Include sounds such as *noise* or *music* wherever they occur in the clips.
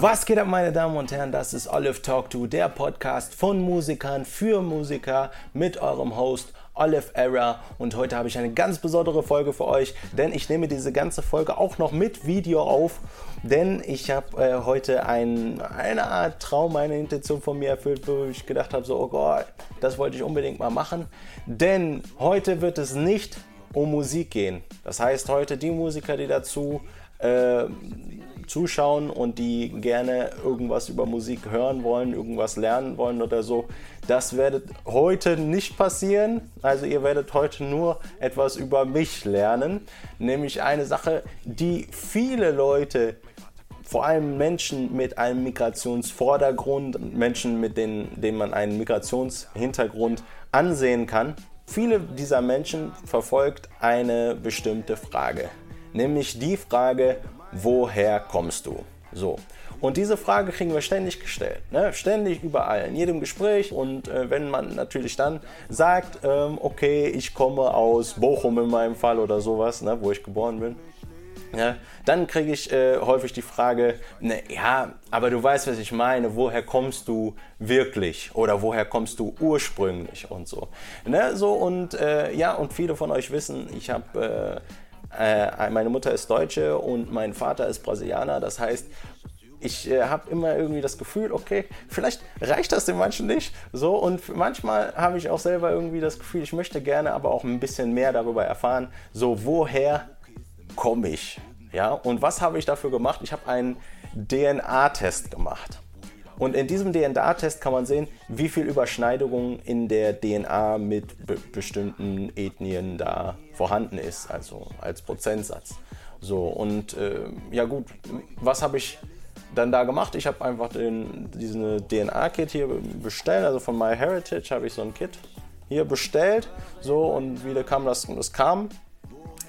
Was geht ab, meine Damen und Herren? Das ist Olive Talk To, der Podcast von Musikern für Musiker mit eurem Host Olive Era. Und heute habe ich eine ganz besondere Folge für euch, denn ich nehme diese ganze Folge auch noch mit Video auf. Denn ich habe äh, heute ein, eine Art Traum, eine Intention von mir erfüllt, wo ich gedacht habe, so, oh Gott, das wollte ich unbedingt mal machen. Denn heute wird es nicht um Musik gehen. Das heißt, heute die Musiker, die dazu äh, zuschauen und die gerne irgendwas über Musik hören wollen, irgendwas lernen wollen oder so. Das werdet heute nicht passieren. Also ihr werdet heute nur etwas über mich lernen. Nämlich eine Sache, die viele Leute vor allem Menschen mit einem Migrationsvordergrund, Menschen, mit denen, denen man einen Migrationshintergrund ansehen kann. Viele dieser Menschen verfolgt eine bestimmte Frage, nämlich die Frage, woher kommst du? So. Und diese Frage kriegen wir ständig gestellt. Ne? Ständig überall, in jedem Gespräch. Und äh, wenn man natürlich dann sagt, ähm, okay, ich komme aus Bochum in meinem Fall oder sowas, ne, wo ich geboren bin, ja, dann kriege ich äh, häufig die Frage, ne, ja, aber du weißt, was ich meine, woher kommst du wirklich oder woher kommst du ursprünglich und so. Ne, so und äh, ja, und viele von euch wissen, ich habe äh, äh, meine Mutter ist Deutsche und mein Vater ist Brasilianer. Das heißt, ich äh, habe immer irgendwie das Gefühl, okay, vielleicht reicht das den manchen nicht. So und manchmal habe ich auch selber irgendwie das Gefühl, ich möchte gerne aber auch ein bisschen mehr darüber erfahren. So, woher komme ich? Ja, und was habe ich dafür gemacht? Ich habe einen DNA-Test gemacht. Und in diesem DNA-Test kann man sehen, wie viel Überschneidung in der DNA mit be bestimmten Ethnien da vorhanden ist, also als Prozentsatz. So, und äh, ja gut, was habe ich dann da gemacht? Ich habe einfach den, diesen DNA-Kit hier bestellt, also von MyHeritage habe ich so ein Kit hier bestellt. So, und wie kam das? Das kam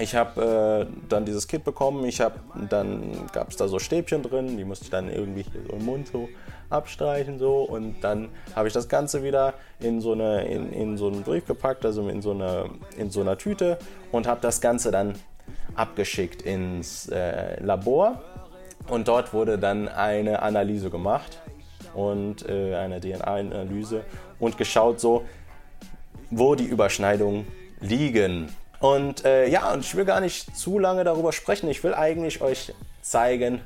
ich habe äh, dann dieses Kit bekommen. Ich habe dann gab es da so Stäbchen drin, die musste ich dann irgendwie hier so im Mund so abstreichen so und dann habe ich das Ganze wieder in so eine in, in so einen Brief gepackt, also in so eine in so einer Tüte und habe das Ganze dann abgeschickt ins äh, Labor und dort wurde dann eine Analyse gemacht und äh, eine DNA-Analyse und geschaut so, wo die Überschneidungen liegen. Und äh, ja, und ich will gar nicht zu lange darüber sprechen. Ich will eigentlich euch zeigen,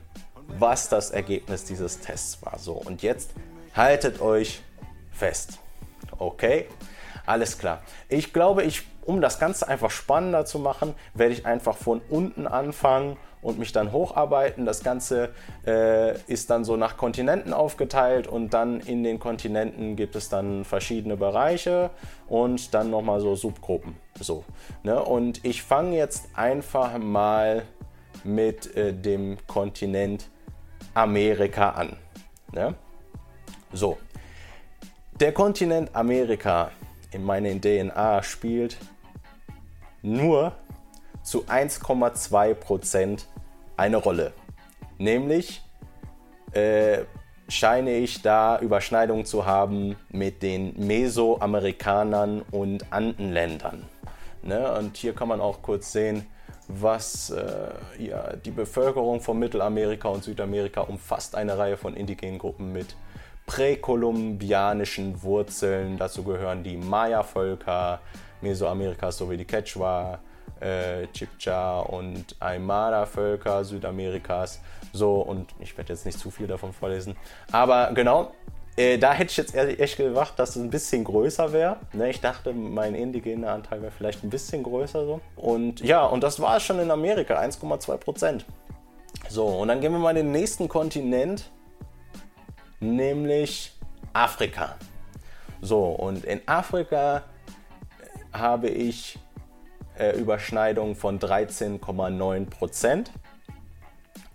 was das Ergebnis dieses Tests war. So, und jetzt haltet euch fest. Okay? Alles klar. Ich glaube, ich, um das Ganze einfach spannender zu machen, werde ich einfach von unten anfangen und mich dann hocharbeiten. Das Ganze äh, ist dann so nach Kontinenten aufgeteilt und dann in den Kontinenten gibt es dann verschiedene Bereiche und dann nochmal so Subgruppen. So, ne? Und ich fange jetzt einfach mal mit äh, dem Kontinent Amerika an. Ne? So, der Kontinent Amerika in meiner DNA spielt nur zu 1,2 Prozent eine Rolle. Nämlich äh, scheine ich da Überschneidungen zu haben mit den Mesoamerikanern und Andenländern. Ne? Und hier kann man auch kurz sehen, was äh, ja, die Bevölkerung von Mittelamerika und Südamerika umfasst eine Reihe von indigenen Gruppen mit präkolumbianischen Wurzeln. Dazu gehören die Maya-Völker Mesoamerikas sowie die Quechua, äh, Chibcha und Aymara-Völker Südamerikas. So, und ich werde jetzt nicht zu viel davon vorlesen. Aber genau, äh, da hätte ich jetzt echt gedacht, dass es ein bisschen größer wäre. Ne, ich dachte, mein indigener Anteil wäre vielleicht ein bisschen größer so. Und ja, und das war es schon in Amerika, 1,2 Prozent. So, und dann gehen wir mal in den nächsten Kontinent, nämlich Afrika. So, und in Afrika habe ich äh, Überschneidung von 13,9 Prozent.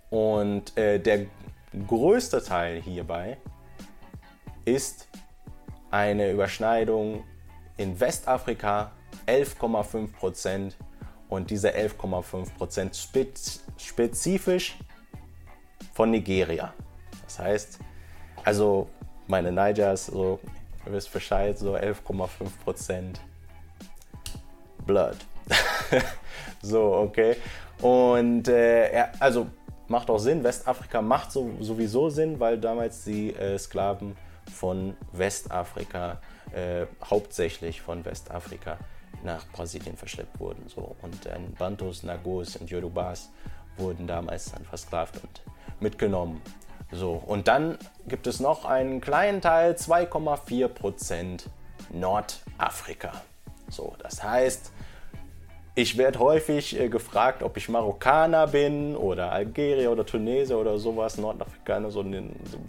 Und äh, der größte Teil hierbei ist eine Überschneidung in Westafrika 11,5 Prozent und diese 11,5 Prozent spez spezifisch von Nigeria. Das heißt, also meine Nigers, so, ihr wisst Bescheid, so 11,5 Prozent Blood. *laughs* so, okay. Und äh, ja, also macht auch Sinn. Westafrika macht so, sowieso Sinn, weil damals die äh, Sklaven von Westafrika, äh, hauptsächlich von Westafrika, nach Brasilien verschleppt wurden. So. Und dann Bantus, Nagos und Yorubas wurden damals dann versklavt und mitgenommen. So, und dann gibt es noch einen kleinen Teil, 2,4 Prozent Nordafrika. So, das heißt, ich werde häufig äh, gefragt, ob ich Marokkaner bin oder Algerier oder Tunesier oder sowas, Nordafrikaner, so,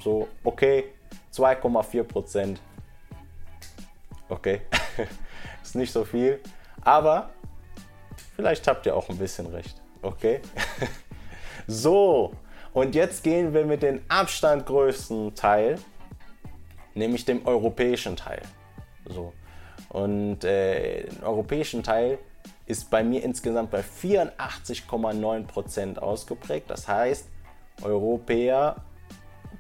so okay, 2,4 Prozent. Okay, *laughs* ist nicht so viel, aber vielleicht habt ihr auch ein bisschen recht. Okay, *laughs* so, und jetzt gehen wir mit dem Abstand größten Teil, nämlich dem europäischen Teil. So. Und äh, den europäischen Teil ist bei mir insgesamt bei 84,9% ausgeprägt. Das heißt, Europäer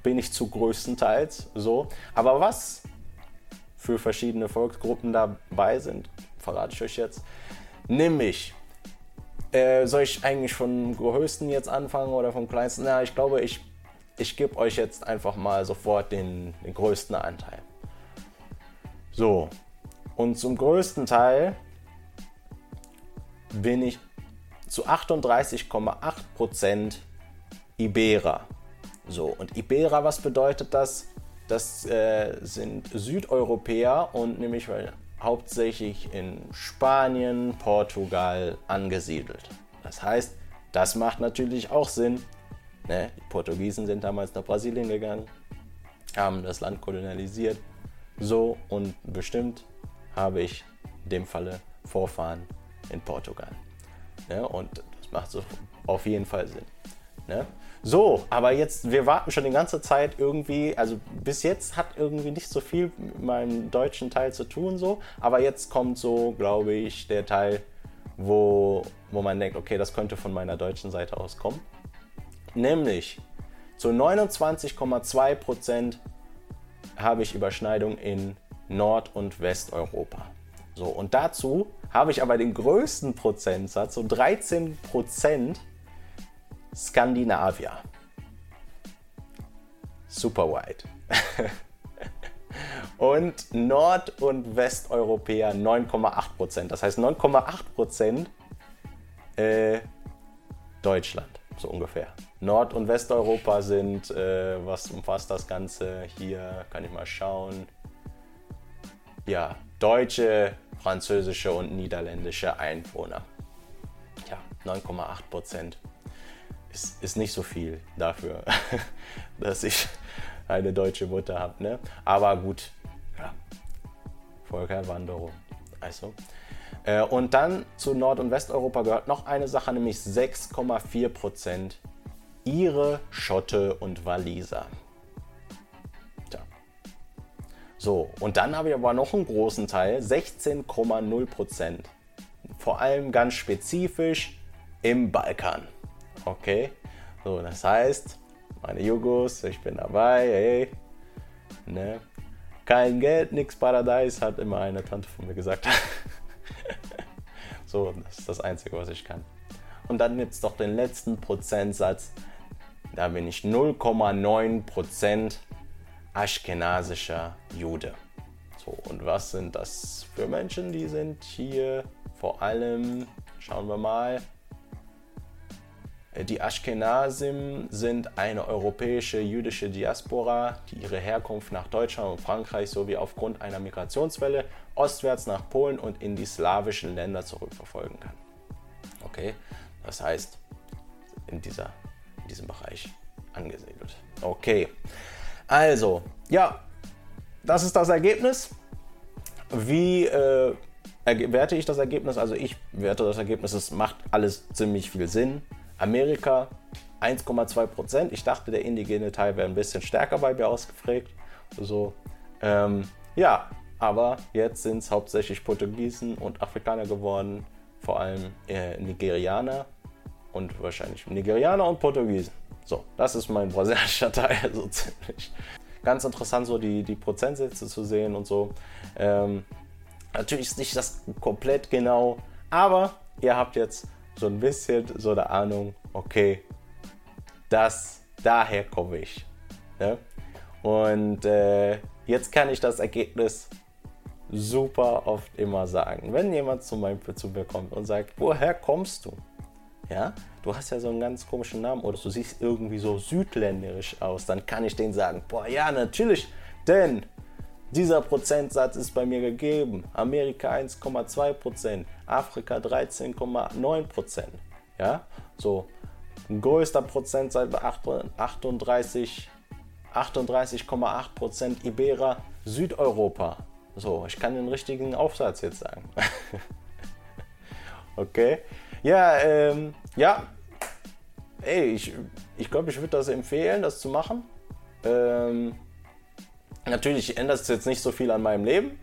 bin ich zu größtenteils so. Aber was für verschiedene Volksgruppen dabei sind, verrate ich euch jetzt. Nämlich, äh, soll ich eigentlich vom größten jetzt anfangen oder vom kleinsten? Na, ich glaube, ich, ich gebe euch jetzt einfach mal sofort den, den größten Anteil. So, und zum größten Teil bin ich zu 38,8% Iberer. So, und Iberer, was bedeutet das? Das äh, sind Südeuropäer und nämlich hauptsächlich in Spanien, Portugal angesiedelt. Das heißt, das macht natürlich auch Sinn. Ne? Die Portugiesen sind damals nach Brasilien gegangen, haben das Land kolonialisiert. So und bestimmt habe ich in dem Falle Vorfahren in Portugal. Ne? Und das macht so auf jeden Fall Sinn. Ne? So, aber jetzt, wir warten schon die ganze Zeit irgendwie, also bis jetzt hat irgendwie nicht so viel mit meinem deutschen Teil zu tun, so, aber jetzt kommt so, glaube ich, der Teil, wo, wo man denkt, okay, das könnte von meiner deutschen Seite aus kommen. Nämlich zu 29,2% habe ich Überschneidung in Nord- und Westeuropa. So, und dazu habe ich aber den größten Prozentsatz, so 13 Prozent Skandinavier. Super wide. *laughs* und Nord- und Westeuropäer 9,8 Prozent. Das heißt 9,8 Prozent äh, Deutschland, so ungefähr. Nord- und Westeuropa sind, äh, was umfasst das Ganze? Hier kann ich mal schauen. Ja, deutsche, französische und niederländische Einwohner. Ja, 9,8 Prozent ist, ist nicht so viel dafür, *laughs* dass ich eine deutsche Mutter habe. Ne? Aber gut, ja, Völkerwanderung. Also. Äh, und dann zu Nord- und Westeuropa gehört noch eine Sache, nämlich 6,4 Prozent Ihre Schotte und Waliser. So, und dann habe ich aber noch einen großen Teil, 16,0 Prozent. Vor allem ganz spezifisch im Balkan. Okay, so, das heißt, meine Jugos, ich bin dabei, hey, ne? Kein Geld, nix Paradies, hat immer eine Tante von mir gesagt. *laughs* so, das ist das Einzige, was ich kann. Und dann jetzt doch den letzten Prozentsatz. Da bin ich 0,9 Prozent aschkenasischer Jude. So, und was sind das für Menschen? Die sind hier vor allem, schauen wir mal, die Ashkenazim sind eine europäische jüdische Diaspora, die ihre Herkunft nach Deutschland und Frankreich sowie aufgrund einer Migrationswelle ostwärts nach Polen und in die slawischen Länder zurückverfolgen kann. Okay, das heißt, in, dieser, in diesem Bereich angesiedelt. Okay, also, ja, das ist das Ergebnis. Wie äh, werte ich das Ergebnis? Also ich werte das Ergebnis, es macht alles ziemlich viel Sinn. Amerika 1,2 Prozent. Ich dachte, der indigene Teil wäre ein bisschen stärker bei mir ausgeprägt. So, ähm, ja, aber jetzt sind es hauptsächlich Portugiesen und Afrikaner geworden, vor allem äh, Nigerianer und wahrscheinlich Nigerianer und Portugiesen. So, das ist mein brasilianischer *laughs* Teil, so ziemlich. Ganz interessant, so die, die Prozentsätze zu sehen und so. Ähm, natürlich ist nicht das komplett genau, aber ihr habt jetzt so ein bisschen so eine Ahnung, okay, das, daher komme ich. Ne? Und äh, jetzt kann ich das Ergebnis super oft immer sagen. Wenn jemand zum Beispiel zu mir kommt und sagt, woher kommst du? Ja, du hast ja so einen ganz komischen Namen oder du siehst irgendwie so südländisch aus, dann kann ich denen sagen, boah, ja, natürlich, denn dieser Prozentsatz ist bei mir gegeben. Amerika 1,2 Prozent, Afrika 13,9 Prozent. Ja, so ein größter Prozentsatz bei 38, 38,8 Prozent Ibera, Südeuropa. So, ich kann den richtigen Aufsatz jetzt sagen. *laughs* okay. Ja, ähm, ja. Ey, ich glaube, ich, glaub, ich würde das empfehlen, das zu machen. Ähm, natürlich ändert es jetzt nicht so viel an meinem Leben.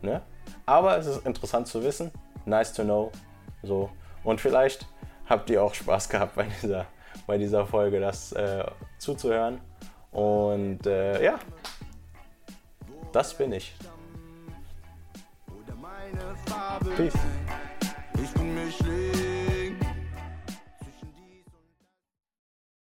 Ne? Aber es ist interessant zu wissen. Nice to know. So. Und vielleicht habt ihr auch Spaß gehabt bei dieser, bei dieser Folge, das äh, zuzuhören. Und äh, ja, das bin ich. Peace.